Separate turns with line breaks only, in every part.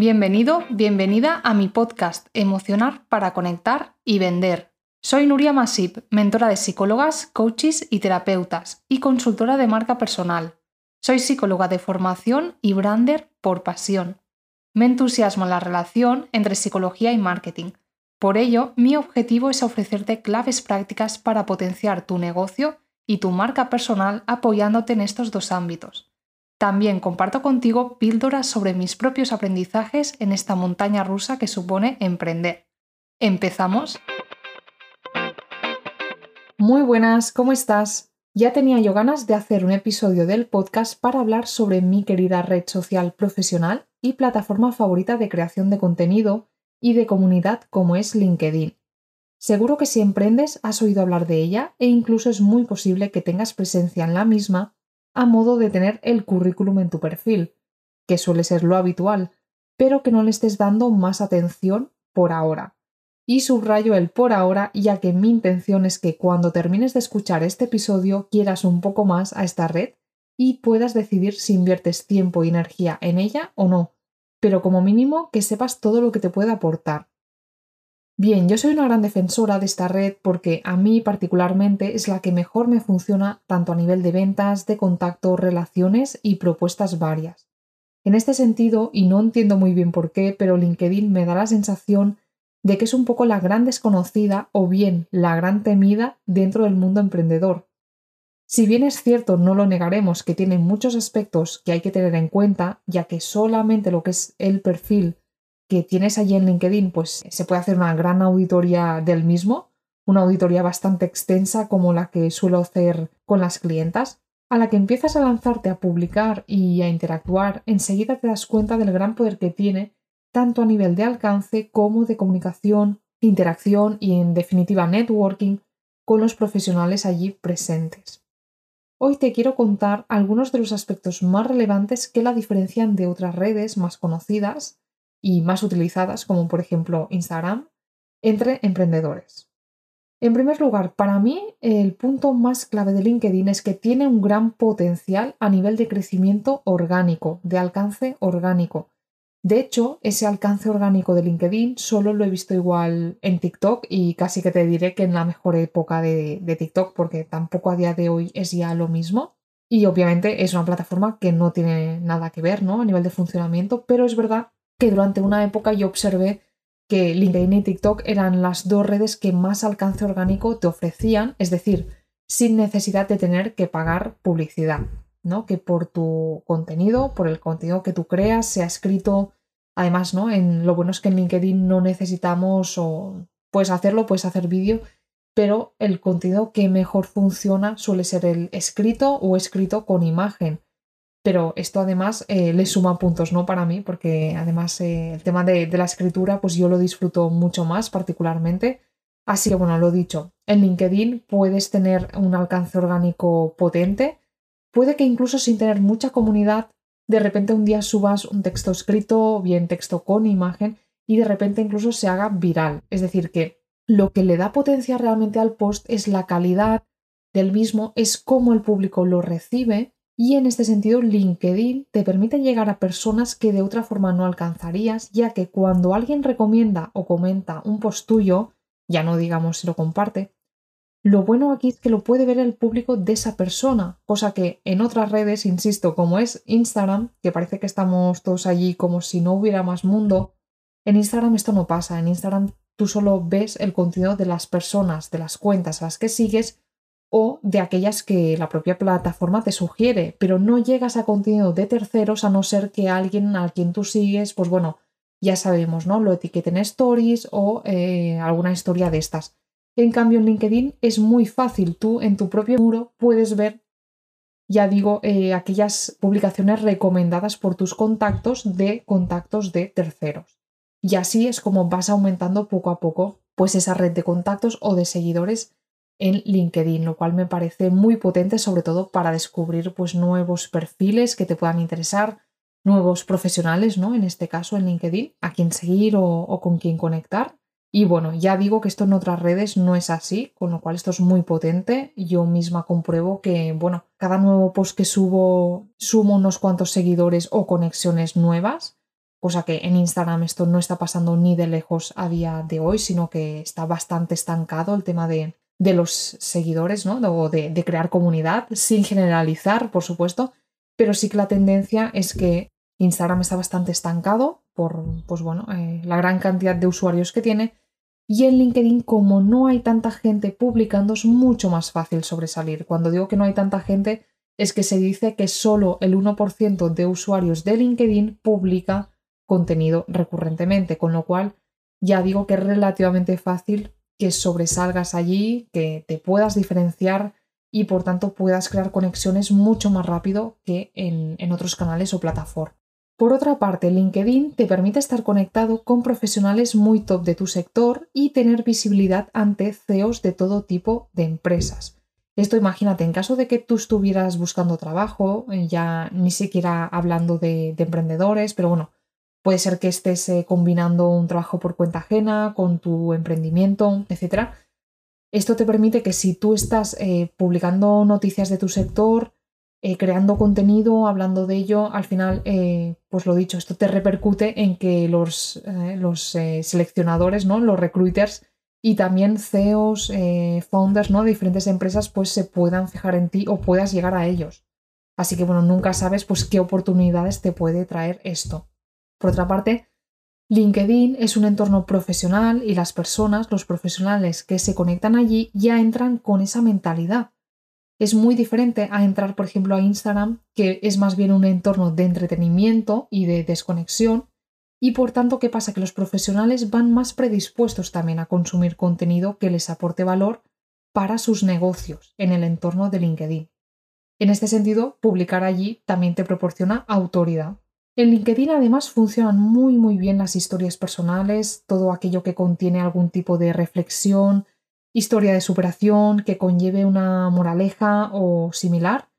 Bienvenido, bienvenida a mi podcast Emocionar para conectar y vender. Soy Nuria Masip, mentora de psicólogas, coaches y terapeutas y consultora de marca personal. Soy psicóloga de formación y brander por pasión. Me entusiasma la relación entre psicología y marketing. Por ello, mi objetivo es ofrecerte claves prácticas para potenciar tu negocio y tu marca personal apoyándote en estos dos ámbitos. También comparto contigo píldoras sobre mis propios aprendizajes en esta montaña rusa que supone emprender. ¿Empezamos? Muy buenas, ¿cómo estás? Ya tenía yo ganas de hacer un episodio del podcast para hablar sobre mi querida red social profesional y plataforma favorita de creación de contenido y de comunidad como es LinkedIn. Seguro que si emprendes has oído hablar de ella e incluso es muy posible que tengas presencia en la misma a modo de tener el currículum en tu perfil, que suele ser lo habitual, pero que no le estés dando más atención por ahora. Y subrayo el por ahora, ya que mi intención es que cuando termines de escuchar este episodio quieras un poco más a esta red y puedas decidir si inviertes tiempo y energía en ella o no, pero como mínimo que sepas todo lo que te puede aportar. Bien, yo soy una gran defensora de esta red porque a mí particularmente es la que mejor me funciona tanto a nivel de ventas, de contacto, relaciones y propuestas varias. En este sentido, y no entiendo muy bien por qué, pero LinkedIn me da la sensación de que es un poco la gran desconocida o bien la gran temida dentro del mundo emprendedor. Si bien es cierto, no lo negaremos, que tiene muchos aspectos que hay que tener en cuenta, ya que solamente lo que es el perfil que tienes allí en LinkedIn, pues se puede hacer una gran auditoría del mismo, una auditoría bastante extensa como la que suelo hacer con las clientas. A la que empiezas a lanzarte a publicar y a interactuar, enseguida te das cuenta del gran poder que tiene, tanto a nivel de alcance como de comunicación, interacción y en definitiva networking con los profesionales allí presentes. Hoy te quiero contar algunos de los aspectos más relevantes que la diferencian de otras redes más conocidas y más utilizadas, como por ejemplo Instagram, entre emprendedores. En primer lugar, para mí el punto más clave de LinkedIn es que tiene un gran potencial a nivel de crecimiento orgánico, de alcance orgánico. De hecho, ese alcance orgánico de LinkedIn solo lo he visto igual en TikTok y casi que te diré que en la mejor época de, de TikTok porque tampoco a día de hoy es ya lo mismo. Y obviamente es una plataforma que no tiene nada que ver ¿no? a nivel de funcionamiento, pero es verdad que durante una época yo observé que LinkedIn y TikTok eran las dos redes que más alcance orgánico te ofrecían, es decir, sin necesidad de tener que pagar publicidad, ¿no? Que por tu contenido, por el contenido que tú creas, sea escrito, además, ¿no? En lo bueno es que en LinkedIn no necesitamos o puedes hacerlo, puedes hacer vídeo, pero el contenido que mejor funciona suele ser el escrito o escrito con imagen pero esto además eh, le suma puntos, ¿no? Para mí, porque además eh, el tema de, de, la escritura, pues yo lo disfruto mucho más particularmente. Así que bueno, lo dicho, en LinkedIn puedes tener un alcance orgánico potente, puede que incluso sin tener mucha comunidad, de repente un día subas un texto escrito, bien texto con imagen, y de repente incluso se haga viral. Es decir, que lo que le da potencia realmente al post es la calidad del mismo, es cómo el público lo recibe y en este sentido, LinkedIn te permite llegar a personas que de otra forma no alcanzarías, ya que cuando alguien recomienda o comenta un post tuyo, ya no digamos si lo comparte, lo bueno aquí es que lo puede ver el público de esa persona, cosa que en otras redes, insisto, como es Instagram, que parece que estamos todos allí como si no hubiera más mundo, en Instagram esto no pasa. En Instagram tú solo ves el contenido de las personas, de las cuentas a las que sigues o de aquellas que la propia plataforma te sugiere, pero no llegas a contenido de terceros a no ser que alguien a quien tú sigues, pues bueno, ya sabemos, ¿no? Lo etiqueten stories o eh, alguna historia de estas. En cambio, en LinkedIn es muy fácil, tú en tu propio muro puedes ver, ya digo, eh, aquellas publicaciones recomendadas por tus contactos de contactos de terceros. Y así es como vas aumentando poco a poco pues esa red de contactos o de seguidores en LinkedIn, lo cual me parece muy potente, sobre todo para descubrir pues, nuevos perfiles que te puedan interesar, nuevos profesionales, ¿no? En este caso en LinkedIn, a quién seguir o, con quién conectar. Y bueno, ya digo que esto en otras redes no es así, con lo cual esto es muy potente. Yo misma compruebo que, bueno, cada nuevo post que subo sumo unos cuantos seguidores o conexiones nuevas cosa que en Instagram esto no está pasando ni de lejos a día de hoy, sino que está bastante estancado el tema de, de los seguidores, ¿no? O de, crear comunidad, sin generalizar, por supuesto, pero sí que la tendencia es que Instagram está bastante estancado por, pues bueno, eh, la gran cantidad de usuarios que tiene. Y en LinkedIn, como no hay tanta gente publicando, es mucho más fácil sobresalir. Cuando digo que no hay tanta gente, es que se dice que solo el 1% de usuarios de LinkedIn publica contenido recurrentemente, con lo cual ya digo que es relativamente fácil que sobresalgas allí, que te puedas diferenciar y por tanto puedas crear conexiones mucho más rápido que en, en otros canales o plataformas. Por otra parte, LinkedIn te permite estar conectado con profesionales muy top de tu sector y tener visibilidad ante CEOs de todo tipo de empresas. Esto imagínate, en caso de que tú estuvieras buscando trabajo, ya ni siquiera hablando de emprendedores, pero bueno, Puede ser que estés eh, combinando un trabajo por cuenta ajena con tu emprendimiento, etc. Esto te permite que si tú estás eh, publicando noticias de tu sector, eh, creando contenido, hablando de ello, al final, pues lo dicho, esto te repercute en que los, los seleccionadores, ¿no? los recruiters y también CEOs, founders ¿no? de diferentes empresas, pues se puedan fijar en ti o puedas llegar a ellos. Así que bueno, nunca sabes pues qué oportunidades te puede traer esto. Por otra parte, LinkedIn es un entorno profesional y las personas, los profesionales que se conectan allí, ya entran con esa mentalidad. Es muy diferente a entrar, por ejemplo, a Instagram, que es más bien un entorno de entretenimiento y de desconexión, y por tanto, ¿qué pasa? Que los profesionales van más predispuestos también a consumir contenido que les aporte valor para sus negocios en el entorno de LinkedIn. En este sentido, publicar allí también te proporciona autoridad. En LinkedIn además funcionan muy muy bien las historias personales, todo aquello que contiene algún tipo de reflexión, historia de superación, que conlleve una moraleja o similar.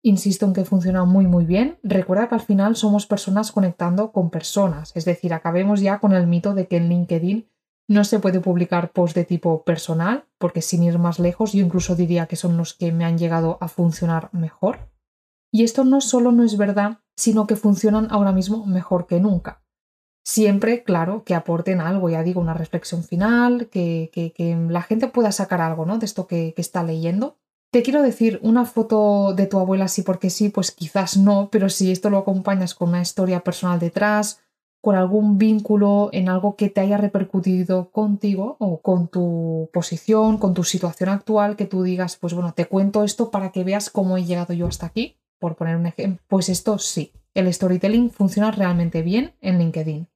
Insisto en que funciona muy muy bien. Recuerda que al final somos personas conectando con personas, es decir, acabemos ya con el mito de que en LinkedIn no se puede publicar post de tipo personal, porque sin ir más lejos yo incluso diría que son los que me han llegado a funcionar mejor. Y esto no solo no es verdad sino que funcionan ahora mismo mejor que nunca. Siempre, claro, que aporten algo, ya digo, una reflexión final, que, que, la gente pueda sacar algo ¿no? de esto que, que está leyendo. Te quiero decir, una foto de tu abuela sí porque sí, pues quizás no, pero si esto lo acompañas con una historia personal detrás, con algún vínculo en algo que te haya repercutido contigo o con tu posición, con tu situación actual, que tú digas, pues bueno, te cuento esto para que veas cómo he llegado yo hasta aquí, por poner un ejemplo, pues esto sí, el storytelling funciona realmente bien en LinkedIn.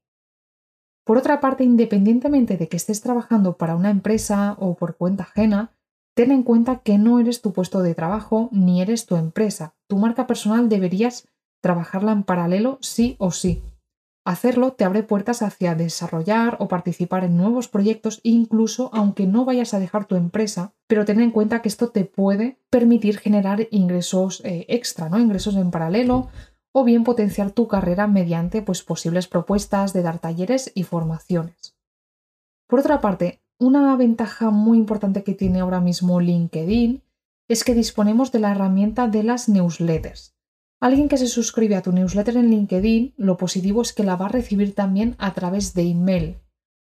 Por otra parte, independientemente de que estés trabajando para una empresa o por cuenta ajena, ten en cuenta que no eres tu puesto de trabajo ni eres tu empresa. Tu marca personal deberías trabajarla en paralelo sí o sí. Hacerlo te abre puertas hacia desarrollar o participar en nuevos proyectos incluso aunque no vayas a dejar tu empresa, pero ten en cuenta que esto te puede permitir generar ingresos eh, extra, ¿no? Ingresos en paralelo o bien potenciar tu carrera mediante pues, posibles propuestas de dar talleres y formaciones. Por otra parte, una ventaja muy importante que tiene ahora mismo LinkedIn es que disponemos de la herramienta de las newsletters. Alguien que se suscribe a tu newsletter en LinkedIn, lo positivo es que la va a recibir también a través de email,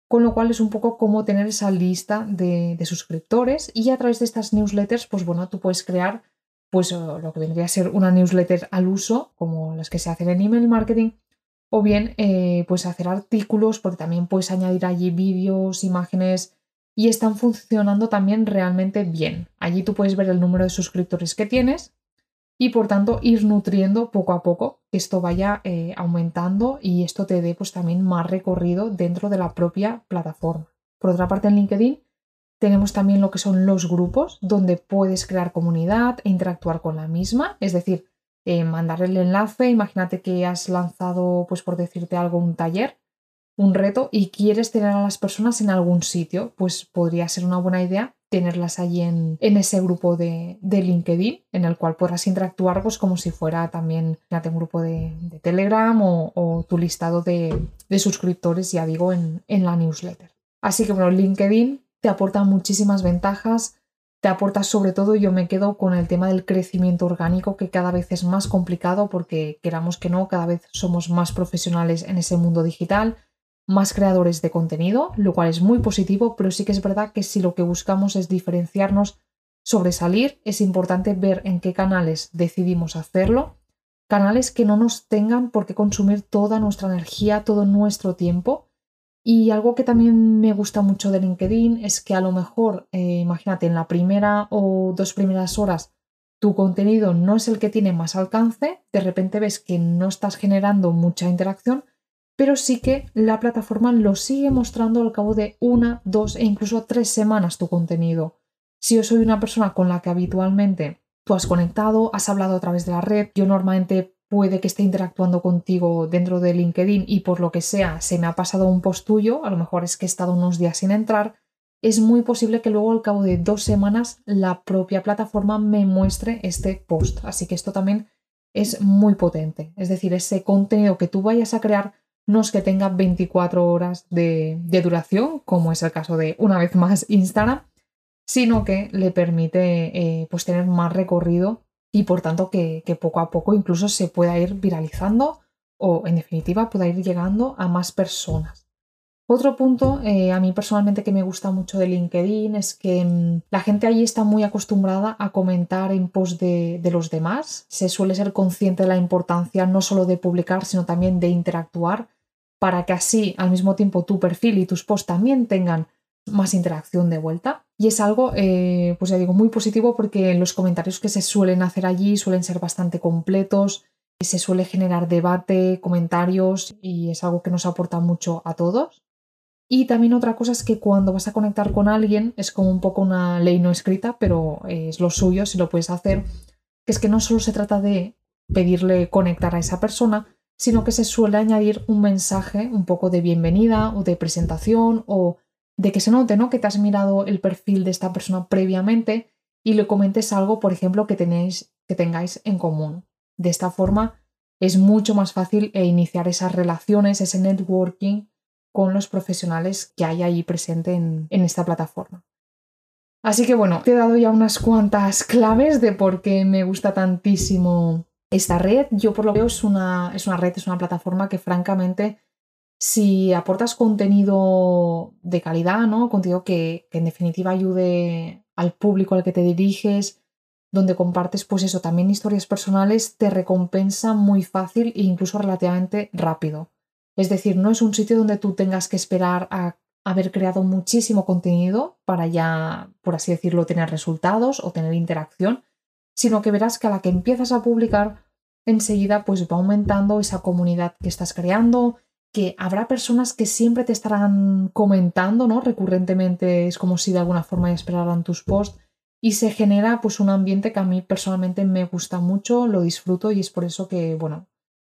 con lo cual es un poco como tener esa lista de, suscriptores y a través de estas newsletters, pues bueno, tú puedes crear pues lo que vendría a ser una newsletter al uso, como las que se hacen en email marketing, o bien eh, pues hacer artículos, porque también puedes añadir allí vídeos, imágenes y están funcionando también realmente bien. Allí tú puedes ver el número de suscriptores que tienes y por tanto ir nutriendo poco a poco que esto vaya eh, aumentando y esto te dé pues también más recorrido dentro de la propia plataforma. Por otra parte en LinkedIn tenemos también lo que son los grupos donde puedes crear comunidad e interactuar con la misma, es decir, eh, mandar el enlace, imagínate que has lanzado pues por decirte algo un taller, un reto y quieres tener a las personas en algún sitio, pues podría ser una buena idea tenerlas allí en, ese grupo de, LinkedIn en el cual podrás interactuar pues, como si fuera también un grupo de, Telegram o, tu listado de, suscriptores, ya digo, en, la newsletter. Así que bueno, LinkedIn te aporta muchísimas ventajas te aporta sobre todo, yo me quedo con el tema del crecimiento orgánico, que cada vez es más complicado porque queramos que no, cada vez somos más profesionales en ese mundo digital, más creadores de contenido, lo cual es muy positivo, pero sí que es verdad que si lo que buscamos es diferenciarnos, sobresalir, es importante ver en qué canales decidimos hacerlo, canales que no nos tengan por qué consumir toda nuestra energía, todo nuestro tiempo, y algo que también me gusta mucho de LinkedIn es que a lo mejor, eh, imagínate, en la primera o dos primeras horas tu contenido no es el que tiene más alcance, de repente ves que no estás generando mucha interacción, pero sí que la plataforma lo sigue mostrando al cabo de una, dos e incluso tres semanas tu contenido. Si yo soy una persona con la que habitualmente tú has conectado, has hablado a través de la red, yo normalmente puede que esté interactuando contigo dentro de LinkedIn y por lo que sea se me ha pasado un post tuyo, a lo mejor es que he estado unos días sin entrar, es muy posible que luego al cabo de dos semanas la propia plataforma me muestre este post. Así que esto también es muy potente. Es decir, ese contenido que tú vayas a crear no es que tenga 24 horas de, duración, como es el caso de una vez más Instagram, sino que le permite eh, pues tener más recorrido y por tanto que, poco a poco incluso se pueda ir viralizando o en definitiva pueda ir llegando a más personas. Otro punto eh, a mí personalmente que me gusta mucho de LinkedIn es que mm, la gente allí está muy acostumbrada a comentar en pos de, de, los demás. Se suele ser consciente de la importancia no solo de publicar, sino también de interactuar para que así al mismo tiempo tu perfil y tus posts también tengan más interacción de vuelta. Y es algo, eh, pues ya digo, muy positivo porque los comentarios que se suelen hacer allí suelen ser bastante completos, se suele generar debate, comentarios y es algo que nos aporta mucho a todos. Y también otra cosa es que cuando vas a conectar con alguien es como un poco una ley no escrita, pero es lo suyo si lo puedes hacer, que es que no solo se trata de pedirle conectar a esa persona, sino que se suele añadir un mensaje un poco de bienvenida o de presentación o de que se note, ¿no? Que te has mirado el perfil de esta persona previamente y le comentes algo, por ejemplo, que, tenéis, que tengáis en común. De esta forma es mucho más fácil e iniciar esas relaciones, ese networking con los profesionales que hay ahí presente en, en esta plataforma. Así que bueno, te he dado ya unas cuantas claves de por qué me gusta tantísimo esta red. Yo por lo que veo es una, es una red, es una plataforma que francamente si aportas contenido de calidad, ¿no? Contenido que, en definitiva ayude al público al que te diriges, donde compartes, pues eso, también historias personales, te recompensa muy fácil e incluso relativamente rápido. Es decir, no es un sitio donde tú tengas que esperar a haber creado muchísimo contenido para ya, por así decirlo, tener resultados o tener interacción, sino que verás que a la que empiezas a publicar, enseguida pues va aumentando esa comunidad que estás creando, que habrá personas que siempre te estarán comentando, ¿no? Recurrentemente es como si de alguna forma esperaran tus posts y se genera pues un ambiente que a mí personalmente me gusta mucho, lo disfruto y es por eso que, bueno,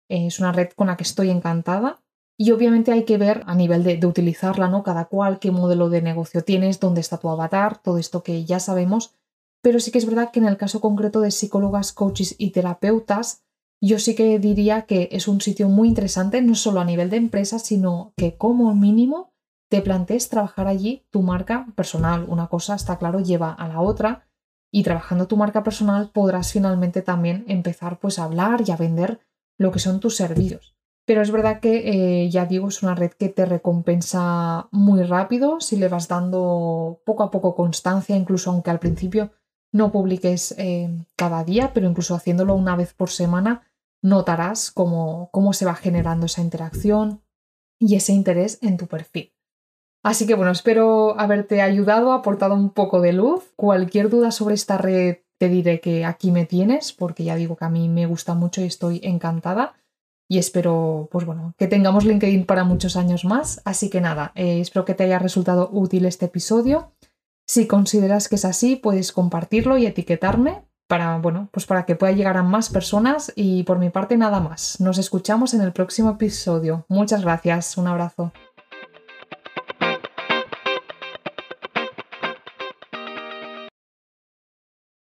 es una red con la que estoy encantada. Y obviamente hay que ver a nivel de, utilizarla, ¿no? Cada cual, qué modelo de negocio tienes, dónde está tu avatar, todo esto que ya sabemos. Pero sí que es verdad que en el caso concreto de psicólogas, coaches y terapeutas, yo sí que diría que es un sitio muy interesante, no solo a nivel de empresa, sino que como mínimo te plantees trabajar allí tu marca personal. Una cosa, está claro, lleva a la otra y trabajando tu marca personal podrás finalmente también empezar pues a hablar y a vender lo que son tus servicios. Pero es verdad que, eh, ya digo, es una red que te recompensa muy rápido si le vas dando poco a poco constancia, incluso aunque al principio no publiques eh, cada día, pero incluso haciéndolo una vez por semana, notarás cómo, cómo se va generando esa interacción y ese interés en tu perfil. Así que bueno, espero haberte ayudado, aportado un poco de luz. Cualquier duda sobre esta red te diré que aquí me tienes, porque ya digo que a mí me gusta mucho y estoy encantada. Y espero, pues bueno, que tengamos LinkedIn para muchos años más. Así que nada, eh, espero que te haya resultado útil este episodio. Si consideras que es así, puedes compartirlo y etiquetarme para, bueno, pues para que pueda llegar a más personas y por mi parte nada más. Nos escuchamos en el próximo episodio. Muchas gracias, un abrazo.